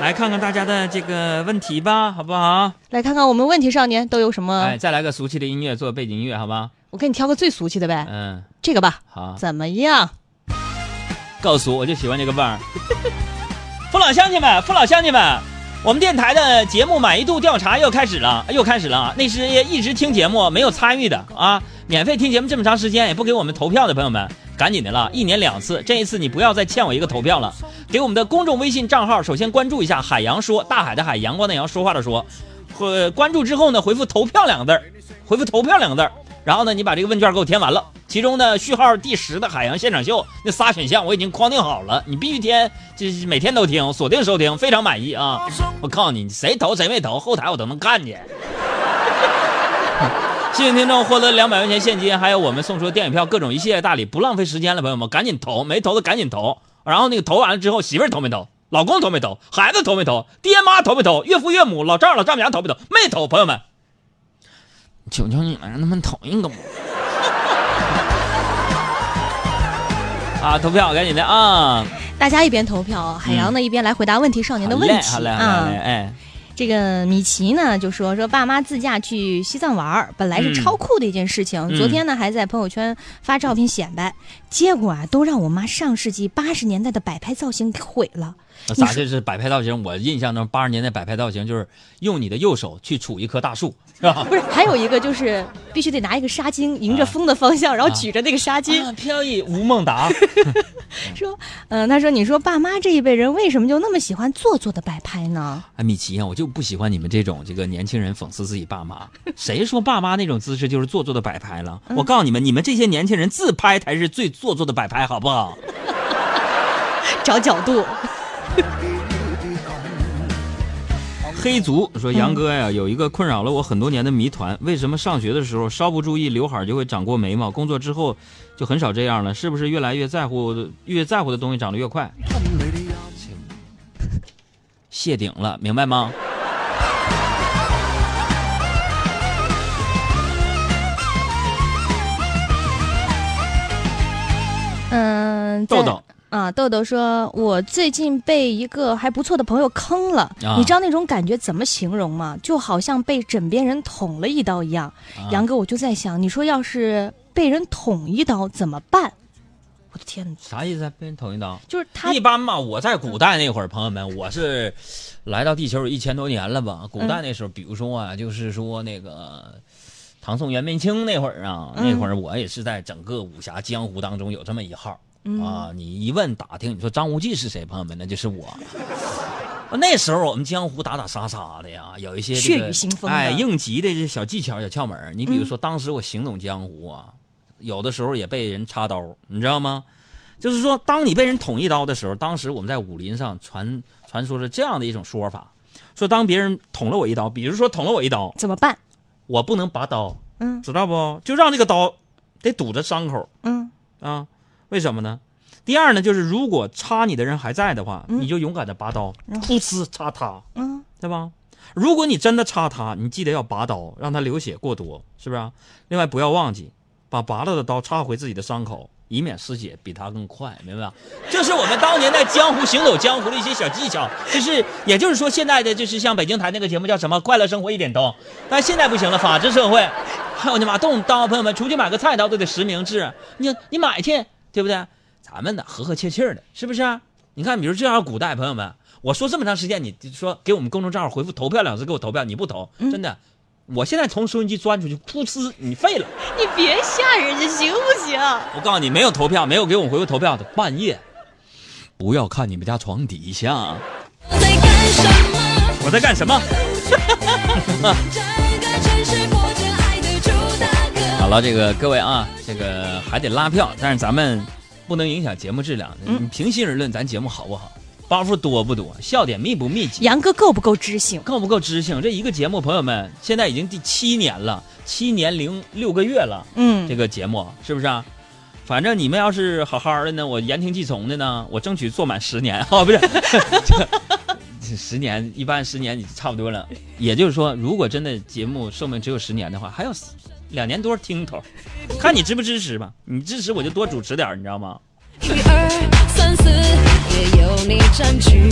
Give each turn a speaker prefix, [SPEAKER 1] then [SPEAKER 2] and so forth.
[SPEAKER 1] 来看看大家的这个问题吧，好不好？
[SPEAKER 2] 来看看我们问题少年都有什么？
[SPEAKER 1] 哎，再来个俗气的音乐做背景音乐，好吧？
[SPEAKER 2] 我给你挑个最俗气的呗，
[SPEAKER 1] 嗯，
[SPEAKER 2] 这个吧，
[SPEAKER 1] 好，
[SPEAKER 2] 怎么样？
[SPEAKER 1] 够俗，我就喜欢这个味儿。父老乡亲们，父老乡亲们，我们电台的节目满意度调查又开始了，又开始了啊！那些一直听节目没有参与的啊，免费听节目这么长时间也不给我们投票的朋友们，赶紧的了，一年两次，这一次你不要再欠我一个投票了。给我们的公众微信账号，首先关注一下“海洋说”，大海的海，阳光的阳，说话的说。呃，关注之后呢，回复“投票”两个字，回复“投票”两个字，然后呢，你把这个问卷给我填完了。其中呢，序号第十的海洋现场秀那仨选项我已经框定好了，你必须填，就是每天都听，锁定收听，非常满意啊！我告诉你，谁投谁没投，后台我都能看见。幸运听众获得两百块钱现金，还有我们送出的电影票，各种一系列大礼，不浪费时间了，朋友们，赶紧投，没投的赶紧投。然后那个投完了之后，媳妇儿投没投？老公投没投？孩子投没投？爹妈投没投？岳父岳母、老丈老丈母娘投没投？没投，朋友们，求求你了，让他们投一个吧。啊，投票赶紧的啊！
[SPEAKER 2] 大家一边投票，海洋呢一边来回答问题少年的问题
[SPEAKER 1] 好嘞，好嘞，好
[SPEAKER 2] 啊
[SPEAKER 1] 嘞，。哎，
[SPEAKER 2] 这个米奇呢就说说爸妈自驾去西藏玩儿，本来是超酷的一件事情，
[SPEAKER 1] 嗯
[SPEAKER 2] 昨天呢还在朋友圈发照片显摆，结果啊都让我妈上世纪八十年代的摆拍造型给毁了。
[SPEAKER 1] 那咋这是摆拍造型？我印象中八十年代摆拍造型就是用你的右手去杵一棵大树，是吧？
[SPEAKER 2] 不是，还有一个就是必须得拿一个纱巾，迎着风的方向，然后举着那个纱巾，
[SPEAKER 1] 啊，飘逸吴孟达，
[SPEAKER 2] 说，嗯、他说，你说爸妈这一辈人为什么就那么喜欢做作的摆拍呢？
[SPEAKER 1] 哎，米奇啊，我就不喜欢你们这种这个年轻人讽刺自己爸妈。谁说爸妈那种姿势就是做作的摆拍了？我告诉你们，你们这些年轻人自拍才是最做作的摆拍，好不好？
[SPEAKER 2] 找角度，
[SPEAKER 1] 黑族说：“杨哥呀，有一个困扰了我很多年的谜团，为什么上学的时候稍不注意刘海就会长过眉毛，工作之后就很少这样了？是不是越来越在乎，越在乎的东西长得越快？谢顶了，明白吗？
[SPEAKER 2] 嗯，
[SPEAKER 1] 豆豆
[SPEAKER 2] 啊，豆豆说，我最近被一个还不错的朋友坑了，
[SPEAKER 1] 啊
[SPEAKER 2] 你知道那种感觉怎么形容吗？就好像被枕边人捅了一刀一样。
[SPEAKER 1] 啊
[SPEAKER 2] 杨哥，我就在想，你说要是被人捅一刀怎么办？我的天哪，
[SPEAKER 1] 啥意思啊？被人捅一刀？
[SPEAKER 2] 就是他
[SPEAKER 1] 一般嘛，我在古代那会儿，朋友们，我是来到地球有一千多年了吧？古代那时候，比如说啊，就是说那个唐宋元明清那会儿啊，
[SPEAKER 2] 嗯
[SPEAKER 1] 那会儿我也是在整个武侠江湖当中有这么一号、
[SPEAKER 2] 嗯
[SPEAKER 1] 啊。你一问打听，你说张无忌是谁？朋友们，那就是我。那时候我们江湖打打杀杀的呀，有一些、这
[SPEAKER 2] 血、雨腥风
[SPEAKER 1] 哎，应急的这小技巧、小窍门。你比如说，当时我行走江湖啊，有的时候也被人插刀，你知道吗？就是说，当你被人捅一刀的时候，当时我们在武林上传传说是这样的一种说法：说当别人捅了我一刀，比如说捅了我一刀，
[SPEAKER 2] 怎么办？
[SPEAKER 1] 我不能拔刀，
[SPEAKER 2] 嗯
[SPEAKER 1] 知道不？就让这个刀得堵着伤口
[SPEAKER 2] 嗯
[SPEAKER 1] 啊。为什么呢？第二呢，就是如果插你的人还在的话，
[SPEAKER 2] 嗯
[SPEAKER 1] 你就勇敢的拔刀，
[SPEAKER 2] 嗯
[SPEAKER 1] 噗呲插他，
[SPEAKER 2] 嗯
[SPEAKER 1] 对吧？如果你真的插他，你记得要拔刀，让他流血过多，是不是啊？另外不要忘记把拔了的刀插回自己的伤口，以免失血比他更快，明白吧？这是我们当年在江湖行走江湖的一些小技巧，就是也就是说，现在的就是像北京台那个节目叫什么《快乐生活一点通》，但现在不行了，法治社会，还有你妈动刀，朋友们出去买个菜刀都得实名制，你你买去，对不对？咱们呢和和气气的，是不是啊？你看，比如这样古代朋友们，我说这么长时间，你说给我们公众账号回复投票两个字给我投票，你不投，真的，我现在从收音机钻出去，噗呲，你废了。
[SPEAKER 2] 你别吓人家行不行？
[SPEAKER 1] 我告诉你，没有投票，没有给我们回复投票的，半夜不要看你们家床底下，
[SPEAKER 3] 我在干什么？
[SPEAKER 1] 我在干什么？了，这个各位啊，这个还得拉票，但是咱们不能影响节目质量。
[SPEAKER 2] 嗯
[SPEAKER 1] 你平心而论，咱节目好不好？包袱多不多？笑点密不密集？
[SPEAKER 2] 杨哥够不够知性？
[SPEAKER 1] 够不够知性？这一个节目，朋友们，现在已经第七年了，七年零六个月了。
[SPEAKER 2] 嗯
[SPEAKER 1] 这个节目是不是啊？反正你们要是好好的呢，我言听计从的呢，我争取做满十年 哦，不是，这十年一般十年你差不多了。也就是说，如果真的节目寿命只有十年的话，还有两年多听头，看你支不支持吧。你支持我就多主持点，你知道吗？
[SPEAKER 3] 一二三四，也有你占据。